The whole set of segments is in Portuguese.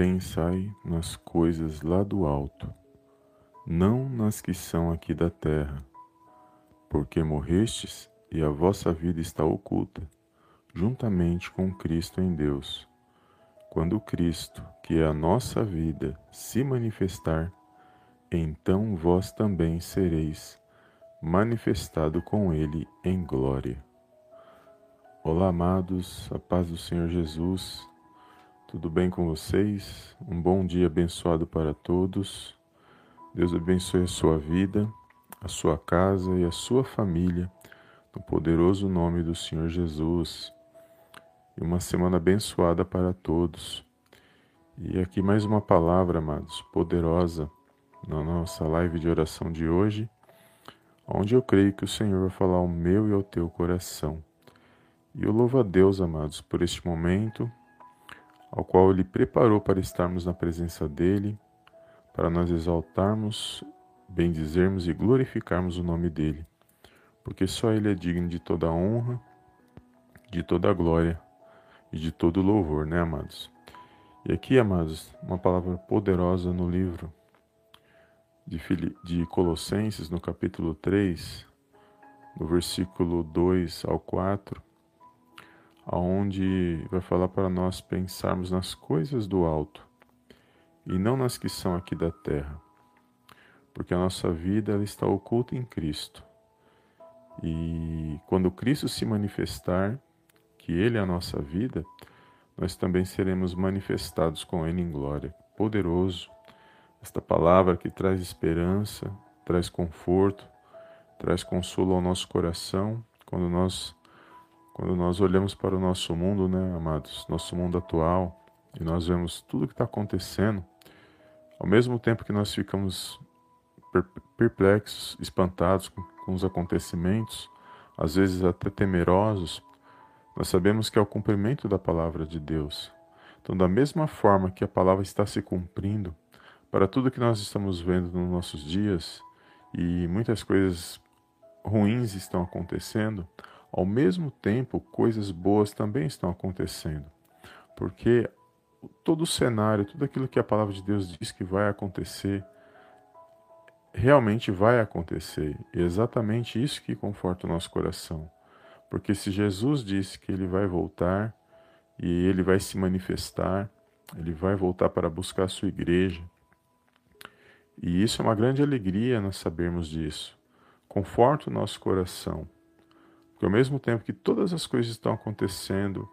Pensai nas coisas lá do alto, não nas que são aqui da terra, porque morrestes e a vossa vida está oculta, juntamente com Cristo em Deus. Quando Cristo, que é a nossa vida, se manifestar, então vós também sereis manifestado com Ele em glória. Olá, amados, a paz do Senhor Jesus, tudo bem com vocês? Um bom dia abençoado para todos. Deus abençoe a sua vida, a sua casa e a sua família, no poderoso nome do Senhor Jesus e uma semana abençoada para todos. E aqui mais uma palavra, amados, poderosa na nossa live de oração de hoje, onde eu creio que o Senhor vai falar ao meu e ao teu coração. E eu louvo a Deus, amados, por este momento, ao qual Ele preparou para estarmos na presença dEle, para nós exaltarmos, bendizermos e glorificarmos o nome dEle, porque só Ele é digno de toda honra, de toda glória e de todo louvor, né, amados? E aqui, amados, uma palavra poderosa no livro de Colossenses, no capítulo 3, no versículo 2 ao 4, aonde vai falar para nós pensarmos nas coisas do alto e não nas que são aqui da terra, porque a nossa vida ela está oculta em Cristo. E quando Cristo se manifestar, que Ele é a nossa vida, nós também seremos manifestados com Ele em glória. Poderoso, esta palavra que traz esperança, traz conforto, traz consolo ao nosso coração quando nós quando nós olhamos para o nosso mundo, né, amados, nosso mundo atual, e nós vemos tudo o que está acontecendo, ao mesmo tempo que nós ficamos perplexos, espantados com, com os acontecimentos, às vezes até temerosos, nós sabemos que é o cumprimento da palavra de Deus. Então, da mesma forma que a palavra está se cumprindo para tudo que nós estamos vendo nos nossos dias e muitas coisas ruins estão acontecendo, ao mesmo tempo, coisas boas também estão acontecendo. Porque todo o cenário, tudo aquilo que a palavra de Deus diz que vai acontecer, realmente vai acontecer. E é exatamente isso que conforta o nosso coração. Porque se Jesus disse que ele vai voltar e ele vai se manifestar, ele vai voltar para buscar a sua igreja. E isso é uma grande alegria nós sabermos disso. Conforta o nosso coração. Porque ao mesmo tempo que todas as coisas estão acontecendo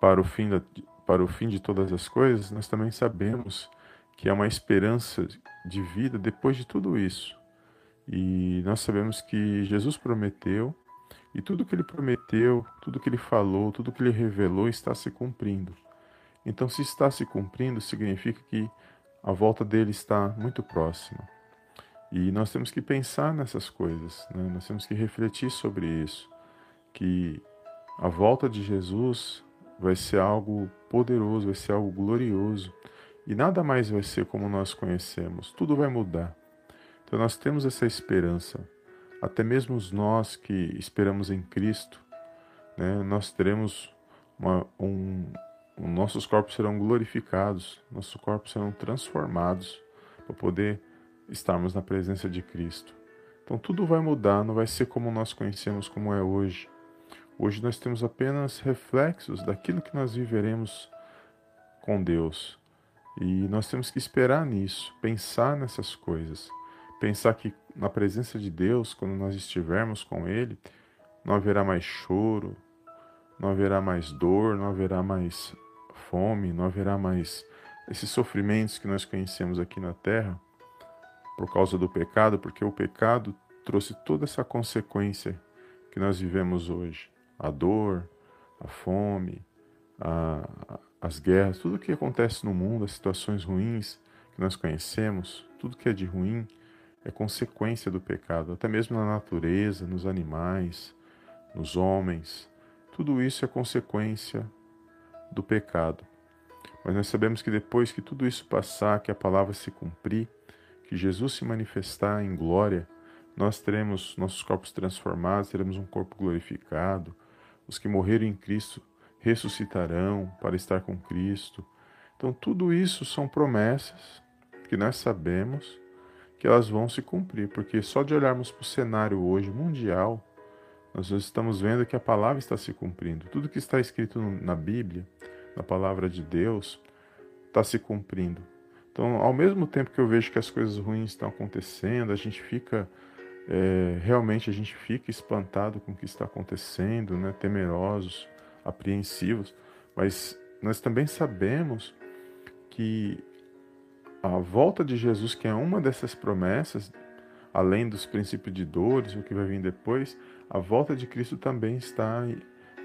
para o fim, da, para o fim de todas as coisas, nós também sabemos que há uma esperança de vida depois de tudo isso. E nós sabemos que Jesus prometeu e tudo que ele prometeu, tudo que ele falou, tudo que ele revelou está se cumprindo. Então, se está se cumprindo, significa que a volta dele está muito próxima. E nós temos que pensar nessas coisas, né? nós temos que refletir sobre isso, que a volta de Jesus vai ser algo poderoso, vai ser algo glorioso, e nada mais vai ser como nós conhecemos, tudo vai mudar. Então nós temos essa esperança até mesmo nós que esperamos em Cristo, né, nós teremos uma, um, nossos corpos serão glorificados, nossos corpos serão transformados para poder estarmos na presença de Cristo. Então tudo vai mudar, não vai ser como nós conhecemos como é hoje. Hoje nós temos apenas reflexos daquilo que nós viveremos com Deus. E nós temos que esperar nisso, pensar nessas coisas. Pensar que na presença de Deus, quando nós estivermos com Ele, não haverá mais choro, não haverá mais dor, não haverá mais fome, não haverá mais esses sofrimentos que nós conhecemos aqui na terra por causa do pecado, porque o pecado trouxe toda essa consequência que nós vivemos hoje: a dor, a fome, a, as guerras, tudo que acontece no mundo, as situações ruins que nós conhecemos, tudo que é de ruim é consequência do pecado, até mesmo na natureza, nos animais, nos homens. Tudo isso é consequência do pecado. Mas nós sabemos que depois que tudo isso passar, que a palavra se cumprir, que Jesus se manifestar em glória, nós teremos nossos corpos transformados, teremos um corpo glorificado. Os que morreram em Cristo ressuscitarão para estar com Cristo. Então, tudo isso são promessas que nós sabemos que elas vão se cumprir, porque só de olharmos para o cenário hoje mundial, nós estamos vendo que a palavra está se cumprindo. Tudo que está escrito na Bíblia, na palavra de Deus, está se cumprindo. Então, ao mesmo tempo que eu vejo que as coisas ruins estão acontecendo, a gente fica é, realmente a gente fica espantado com o que está acontecendo, né? temerosos, apreensivos, mas nós também sabemos que a volta de Jesus, que é uma dessas promessas, além dos princípios de dores, o que vai vir depois, a volta de Cristo também está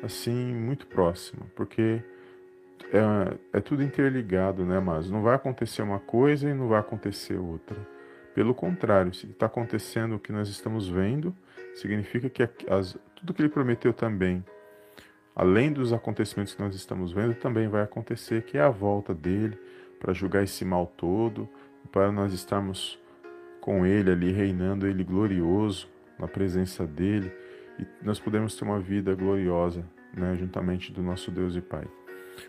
assim muito próxima, porque é, é tudo interligado, né? Mas não vai acontecer uma coisa e não vai acontecer outra. Pelo contrário, se está acontecendo o que nós estamos vendo, significa que as, tudo que ele prometeu também, além dos acontecimentos que nós estamos vendo, também vai acontecer, que é a volta dele, para julgar esse mal todo, para nós estarmos com Ele ali reinando, Ele glorioso na presença dele e nós podemos ter uma vida gloriosa, né, juntamente do nosso Deus e Pai.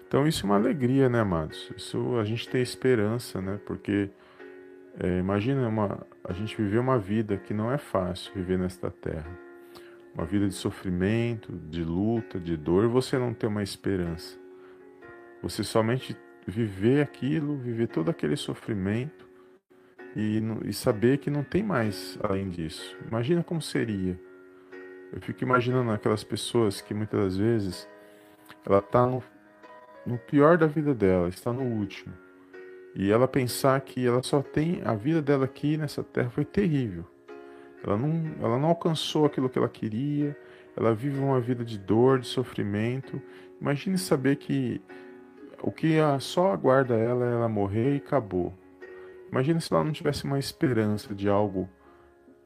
Então isso é uma alegria, né, amados? Isso a gente tem esperança, né? Porque é, imagina uma, a gente viver uma vida que não é fácil viver nesta terra, uma vida de sofrimento, de luta, de dor. Você não tem uma esperança. Você somente viver aquilo, viver todo aquele sofrimento e, e saber que não tem mais além disso. Imagina como seria. Eu fico imaginando aquelas pessoas que muitas das vezes ela está no, no pior da vida dela, está no último. E ela pensar que ela só tem a vida dela aqui nessa terra foi terrível. Ela não, ela não alcançou aquilo que ela queria, ela vive uma vida de dor, de sofrimento. Imagine saber que o que só aguarda ela é ela morrer e acabou. Imagina se ela não tivesse uma esperança de algo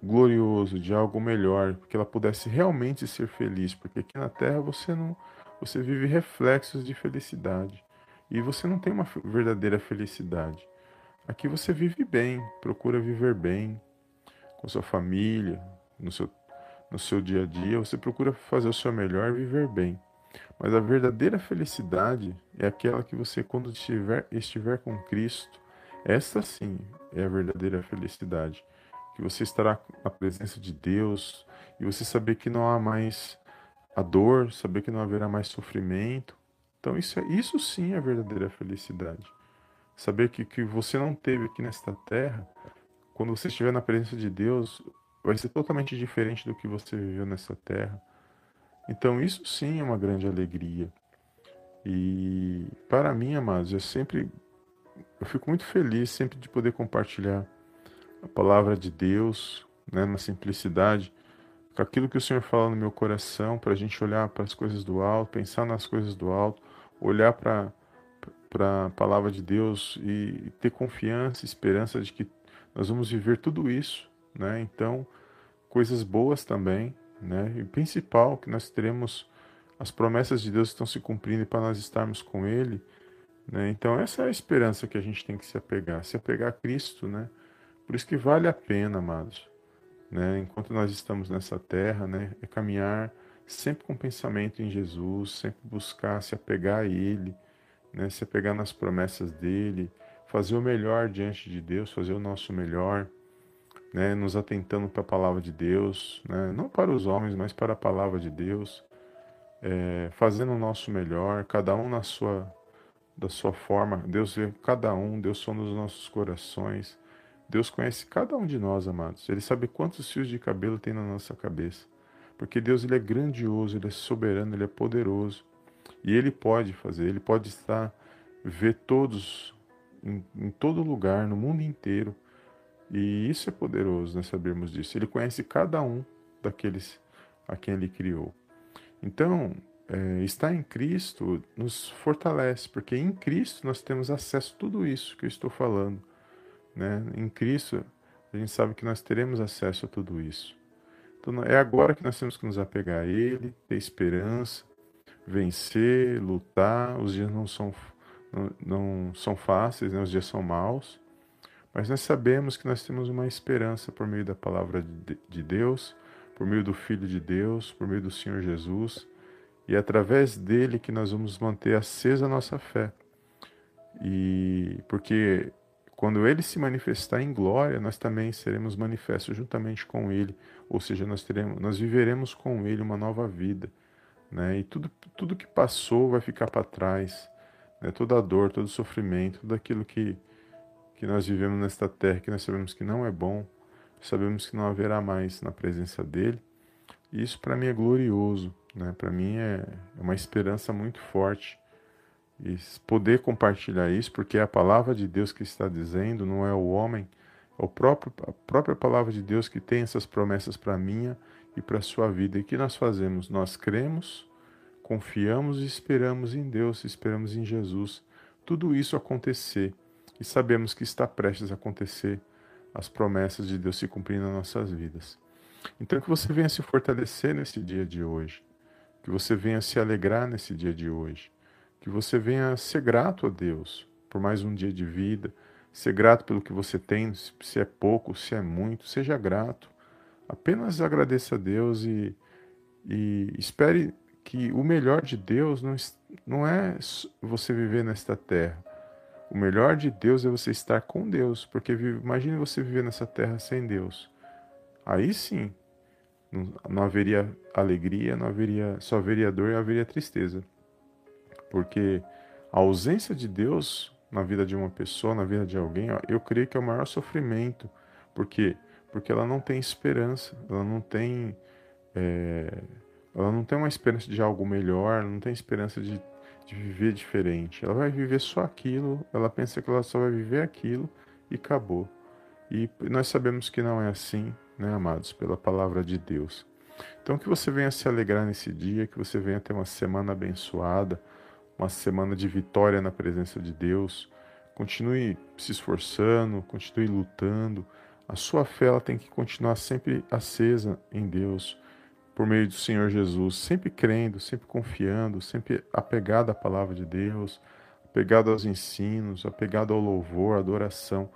glorioso, de algo melhor, que ela pudesse realmente ser feliz, porque aqui na Terra você não, você vive reflexos de felicidade e você não tem uma verdadeira felicidade. Aqui você vive bem, procura viver bem com sua família, no seu, no seu dia a dia, você procura fazer o seu melhor e viver bem. Mas a verdadeira felicidade é aquela que você, quando estiver, estiver com Cristo, esta sim é a verdadeira felicidade. Que você estará na presença de Deus e você saber que não há mais a dor, saber que não haverá mais sofrimento. Então, isso, é, isso sim é verdadeira felicidade. Saber que que você não teve aqui nesta terra, quando você estiver na presença de Deus, vai ser totalmente diferente do que você viveu nessa terra. Então, isso sim é uma grande alegria. E para mim, amados, eu sempre eu fico muito feliz sempre de poder compartilhar a palavra de Deus, né, na simplicidade, com aquilo que o Senhor fala no meu coração, para a gente olhar para as coisas do alto, pensar nas coisas do alto, olhar para para a palavra de Deus e ter confiança, esperança de que nós vamos viver tudo isso, né? Então, coisas boas também, né? E principal que nós teremos as promessas de Deus estão se cumprindo para nós estarmos com Ele, né? Então essa é a esperança que a gente tem que se apegar, se apegar a Cristo, né? Por isso que vale a pena, amados, né? Enquanto nós estamos nessa terra, né? É caminhar sempre com pensamento em Jesus, sempre buscar se apegar a Ele, né? Se apegar nas promessas dele, fazer o melhor diante de Deus, fazer o nosso melhor né, nos atentando para a palavra de Deus, né, não para os homens, mas para a palavra de Deus, é, fazendo o nosso melhor, cada um na sua da sua forma. Deus vê cada um, Deus sonda os nossos corações. Deus conhece cada um de nós, amados. Ele sabe quantos fios de cabelo tem na nossa cabeça. Porque Deus ele é grandioso, ele é soberano, ele é poderoso. E ele pode fazer, ele pode estar ver todos em, em todo lugar, no mundo inteiro e isso é poderoso, nós sabermos disso. Ele conhece cada um daqueles a quem ele criou. Então, é, estar em Cristo nos fortalece, porque em Cristo nós temos acesso a tudo isso que eu estou falando. Né? Em Cristo, a gente sabe que nós teremos acesso a tudo isso. Então, é agora que nós temos que nos apegar a Ele, ter esperança, vencer, lutar. Os dias não são, não, não são fáceis, né? os dias são maus. Mas nós sabemos que nós temos uma esperança por meio da palavra de Deus, por meio do Filho de Deus, por meio do Senhor Jesus, e é através dele que nós vamos manter acesa a nossa fé. E porque quando ele se manifestar em glória, nós também seremos manifestos juntamente com ele, ou seja, nós teremos, nós viveremos com ele uma nova vida, né? E tudo tudo que passou vai ficar para trás, né? Toda a dor, todo o sofrimento, tudo aquilo que que nós vivemos nesta terra, que nós sabemos que não é bom, sabemos que não haverá mais na presença dele. E isso para mim é glorioso, né? Para mim é, é uma esperança muito forte e poder compartilhar isso, porque é a palavra de Deus que está dizendo, não é o homem, é o próprio, a própria palavra de Deus que tem essas promessas para a minha e para a sua vida. E que nós fazemos? Nós cremos, confiamos e esperamos em Deus, esperamos em Jesus. Tudo isso acontecer e sabemos que está prestes a acontecer as promessas de Deus se cumprindo nas nossas vidas. Então que você venha se fortalecer nesse dia de hoje, que você venha se alegrar nesse dia de hoje que você venha ser grato a Deus por mais um dia de vida, ser grato pelo que você tem, se é pouco, se é muito, seja grato. Apenas agradeça a Deus e, e espere que o melhor de Deus não, não é você viver nesta terra. O melhor de Deus é você estar com Deus, porque imagine você viver nessa terra sem Deus. Aí sim, não, haveria alegria, não haveria, só haveria dor e haveria tristeza porque a ausência de Deus na vida de uma pessoa, na vida de alguém, eu creio que é o maior sofrimento. Por quê? Porque ela não tem esperança, ela não tem, é, ela não tem uma esperança de algo melhor, não tem esperança de, de viver diferente. Ela vai viver só aquilo, ela pensa que ela só vai viver aquilo e acabou. E nós sabemos que não é assim, né, amados, pela palavra de Deus. Então que você venha se alegrar nesse dia, que você venha ter uma semana abençoada, uma semana de vitória na presença de Deus. Continue se esforçando, continue lutando. A sua fé ela tem que continuar sempre acesa em Deus, por meio do Senhor Jesus, sempre crendo, sempre confiando, sempre apegado à palavra de Deus, apegado aos ensinos, apegado ao louvor, à adoração,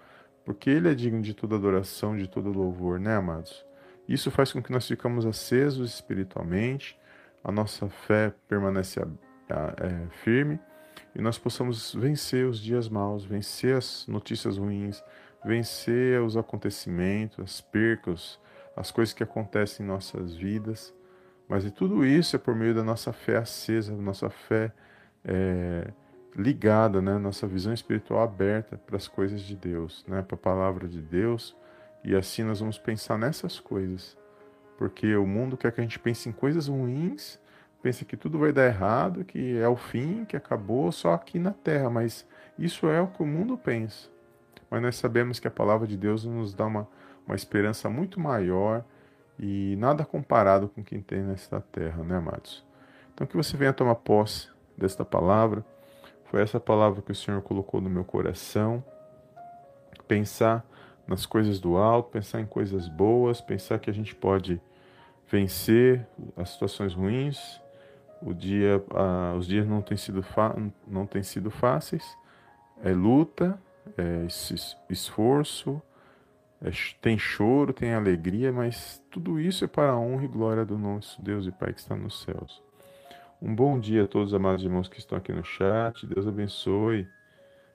porque Ele é digno de toda adoração, de todo louvor, né, amados? Isso faz com que nós ficamos acesos espiritualmente, a nossa fé permanece é, firme e nós possamos vencer os dias maus, vencer as notícias ruins, vencer os acontecimentos, as percas, as coisas que acontecem em nossas vidas. Mas e tudo isso é por meio da nossa fé acesa, nossa fé é, ligada, né? nossa visão espiritual aberta para as coisas de Deus, né? para a palavra de Deus. E assim nós vamos pensar nessas coisas. Porque o mundo quer que a gente pense em coisas ruins pensa que tudo vai dar errado, que é o fim, que acabou só aqui na terra, mas isso é o que o mundo pensa. Mas nós sabemos que a palavra de Deus nos dá uma, uma esperança muito maior e nada comparado com quem tem nesta terra, né, amados? Então que você venha tomar posse desta palavra. Foi essa palavra que o Senhor colocou no meu coração. Pensar nas coisas do alto, pensar em coisas boas, pensar que a gente pode vencer as situações ruins o dia, ah, os dias não têm sido, não têm sido fáceis. É luta, é esforço, é, tem choro, tem alegria, mas tudo isso é para a honra e glória do nosso Deus e Pai que está nos céus. Um bom dia a todos os amados irmãos que estão aqui no chat. Deus abençoe.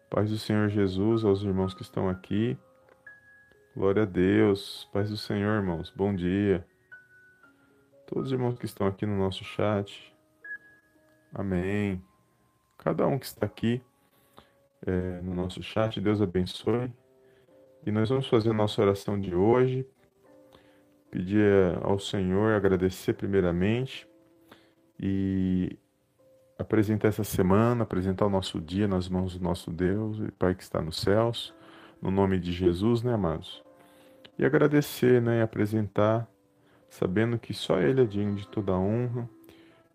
Paz do Senhor Jesus aos irmãos que estão aqui. Glória a Deus. Paz do Senhor, irmãos. Bom dia. Todos os irmãos que estão aqui no nosso chat. Amém. Cada um que está aqui é, no nosso chat, Deus abençoe. E nós vamos fazer a nossa oração de hoje. Pedir ao Senhor, agradecer primeiramente e apresentar essa semana, apresentar o nosso dia nas mãos do nosso Deus e Pai que está nos céus, no nome de Jesus, né, amados? E agradecer, né, e apresentar, sabendo que só Ele é digno de toda honra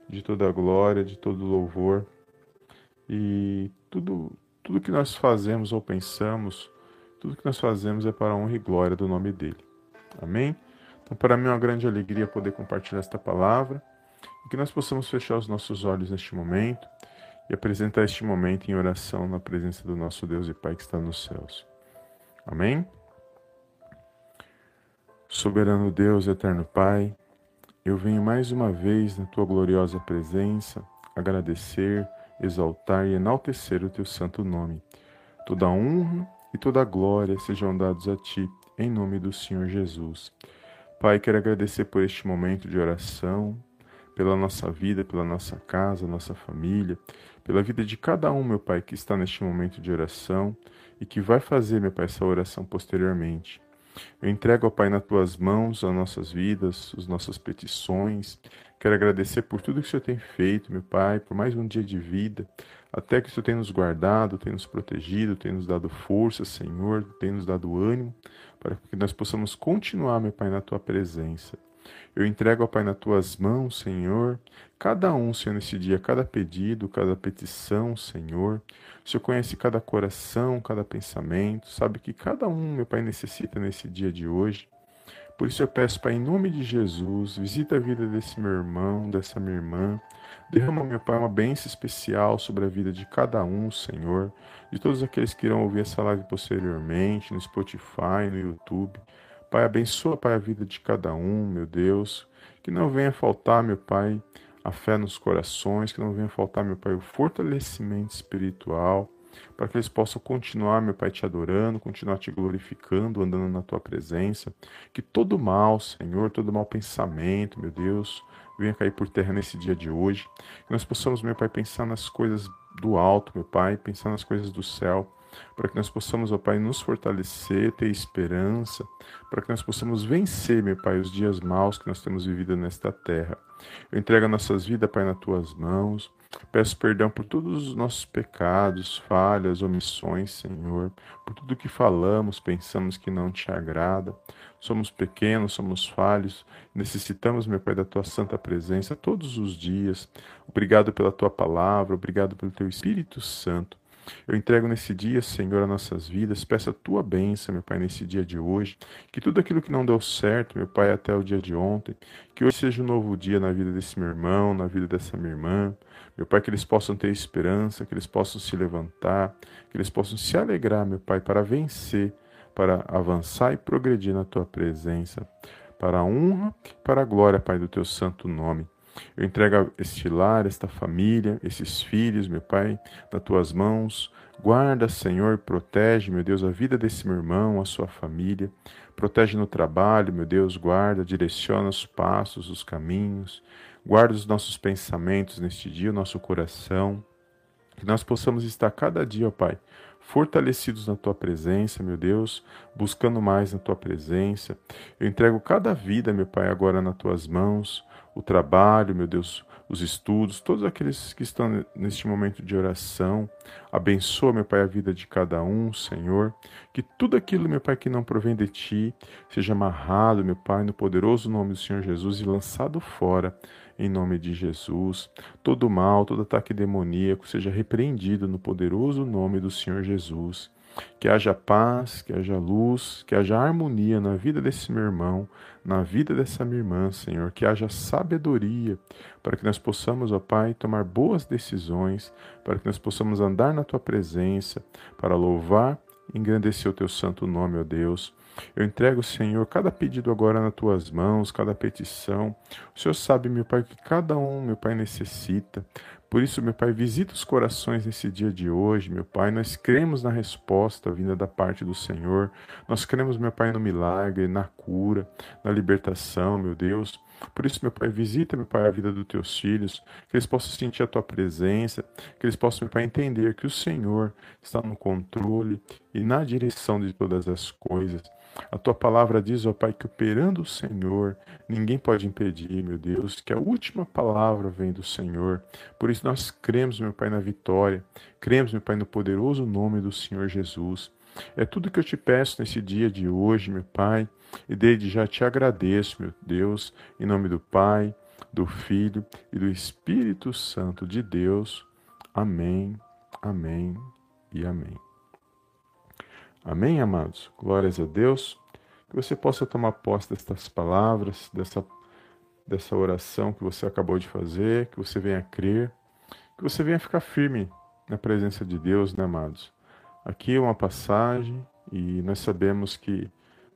de toda glória, de todo louvor. E tudo, tudo que nós fazemos ou pensamos, tudo que nós fazemos é para a honra e glória do nome dele. Amém? Então, para mim é uma grande alegria poder compartilhar esta palavra e que nós possamos fechar os nossos olhos neste momento e apresentar este momento em oração na presença do nosso Deus e Pai que está nos céus. Amém? Soberano Deus, eterno Pai, eu venho mais uma vez na tua gloriosa presença agradecer, exaltar e enaltecer o teu santo nome. Toda honra e toda glória sejam dados a Ti, em nome do Senhor Jesus. Pai, quero agradecer por este momento de oração, pela nossa vida, pela nossa casa, nossa família, pela vida de cada um, meu Pai, que está neste momento de oração e que vai fazer, meu Pai, essa oração posteriormente. Eu entrego, ó Pai, nas tuas mãos as nossas vidas, as nossas petições. Quero agradecer por tudo que o Senhor tem feito, meu Pai, por mais um dia de vida, até que o Senhor tem nos guardado, tem nos protegido, tem nos dado força, Senhor, tem nos dado ânimo, para que nós possamos continuar, meu Pai, na tua presença. Eu entrego, ó Pai, nas tuas mãos, Senhor, cada um, Senhor, nesse dia, cada pedido, cada petição, Senhor. O Senhor conhece cada coração, cada pensamento, sabe que cada um, meu Pai, necessita nesse dia de hoje. Por isso eu peço, Pai, em nome de Jesus, visita a vida desse meu irmão, dessa minha irmã. Derrama, meu Pai, uma bênção especial sobre a vida de cada um, Senhor, de todos aqueles que irão ouvir essa live posteriormente, no Spotify, no YouTube. Pai, abençoa, Pai, a vida de cada um, meu Deus. Que não venha faltar, meu Pai, a fé nos corações, que não venha faltar, meu Pai, o fortalecimento espiritual, para que eles possam continuar, meu Pai, te adorando, continuar te glorificando, andando na tua presença. Que todo mal, Senhor, todo mau pensamento, meu Deus, venha cair por terra nesse dia de hoje. Que nós possamos, meu Pai, pensar nas coisas do alto, meu Pai, pensar nas coisas do céu para que nós possamos, ó Pai, nos fortalecer, ter esperança, para que nós possamos vencer, meu Pai, os dias maus que nós temos vivido nesta terra. Eu entrego nossas vidas, Pai, nas tuas mãos. Peço perdão por todos os nossos pecados, falhas, omissões, Senhor, por tudo que falamos, pensamos que não te agrada. Somos pequenos, somos falhos, necessitamos, meu Pai, da tua santa presença todos os dias. Obrigado pela tua palavra, obrigado pelo teu Espírito Santo. Eu entrego nesse dia, Senhor, as nossas vidas. Peço a tua bênção, meu Pai, nesse dia de hoje. Que tudo aquilo que não deu certo, meu Pai, até o dia de ontem, que hoje seja um novo dia na vida desse meu irmão, na vida dessa minha irmã. Meu Pai, que eles possam ter esperança, que eles possam se levantar, que eles possam se alegrar, meu Pai, para vencer, para avançar e progredir na tua presença. Para a honra, para a glória, Pai, do teu santo nome. Eu entrego este lar, esta família, esses filhos, meu Pai, nas tuas mãos. Guarda, Senhor, protege, meu Deus, a vida desse meu irmão, a sua família. Protege no trabalho, meu Deus, guarda, direciona os passos, os caminhos. Guarda os nossos pensamentos neste dia, o nosso coração. Que nós possamos estar cada dia, ó Pai, fortalecidos na tua presença, meu Deus, buscando mais na tua presença. Eu entrego cada vida, meu Pai, agora nas tuas mãos o trabalho, meu Deus, os estudos, todos aqueles que estão neste momento de oração. Abençoa, meu Pai, a vida de cada um, Senhor. Que tudo aquilo, meu Pai, que não provém de Ti, seja amarrado, meu Pai, no poderoso nome do Senhor Jesus e lançado fora, em nome de Jesus. Todo mal, todo ataque demoníaco seja repreendido no poderoso nome do Senhor Jesus. Que haja paz, que haja luz, que haja harmonia na vida desse meu irmão, na vida dessa minha irmã, Senhor. Que haja sabedoria para que nós possamos, ó Pai, tomar boas decisões, para que nós possamos andar na tua presença, para louvar e engrandecer o teu santo nome, ó Deus. Eu entrego, Senhor, cada pedido agora nas tuas mãos, cada petição. O Senhor sabe, meu Pai, que cada um, meu Pai, necessita. Por isso, meu Pai, visita os corações nesse dia de hoje, meu Pai. Nós cremos na resposta vinda da parte do Senhor. Nós cremos, meu Pai, no milagre, na cura, na libertação, meu Deus. Por isso, meu Pai, visita, meu Pai, a vida dos teus filhos, que eles possam sentir a tua presença, que eles possam, meu Pai, entender que o Senhor está no controle e na direção de todas as coisas. A tua palavra diz, ó Pai, que operando o Senhor, ninguém pode impedir, meu Deus, que a última palavra vem do Senhor. Por isso nós cremos, meu Pai, na vitória, cremos, meu Pai, no poderoso nome do Senhor Jesus. É tudo que eu te peço nesse dia de hoje, meu Pai, e desde já te agradeço, meu Deus, em nome do Pai, do Filho e do Espírito Santo de Deus. Amém, amém e amém. Amém, amados? Glórias a Deus. Que você possa tomar posse destas palavras, dessa, dessa oração que você acabou de fazer, que você venha crer, que você venha ficar firme na presença de Deus, né, amados? Aqui é uma passagem e nós sabemos que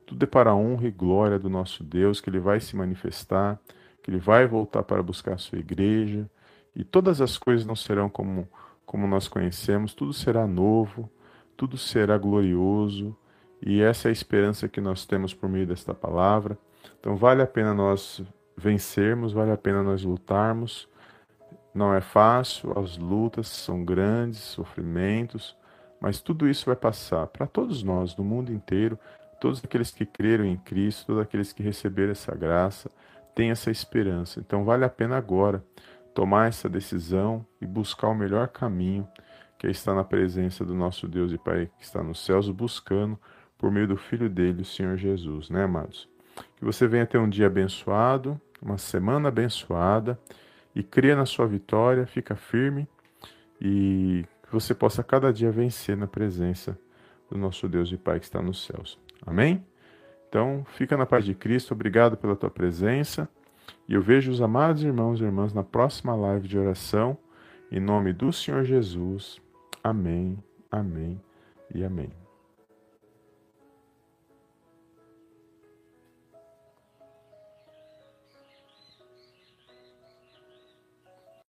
tudo é para a honra e glória do nosso Deus, que Ele vai se manifestar, que Ele vai voltar para buscar a sua igreja e todas as coisas não serão como, como nós conhecemos, tudo será novo tudo será glorioso, e essa é a esperança que nós temos por meio desta palavra. Então vale a pena nós vencermos, vale a pena nós lutarmos. Não é fácil, as lutas são grandes, sofrimentos, mas tudo isso vai passar para todos nós, no mundo inteiro, todos aqueles que creram em Cristo, todos aqueles que receberam essa graça, têm essa esperança. Então vale a pena agora tomar essa decisão e buscar o melhor caminho, que é estar na presença do nosso Deus e Pai que está nos céus, buscando por meio do Filho dele, o Senhor Jesus, né, amados? Que você venha ter um dia abençoado, uma semana abençoada e creia na sua vitória, fica firme e que você possa cada dia vencer na presença do nosso Deus e Pai que está nos céus. Amém? Então, fica na paz de Cristo, obrigado pela tua presença e eu vejo os amados irmãos e irmãs na próxima live de oração, em nome do Senhor Jesus. Amém, amém e amém.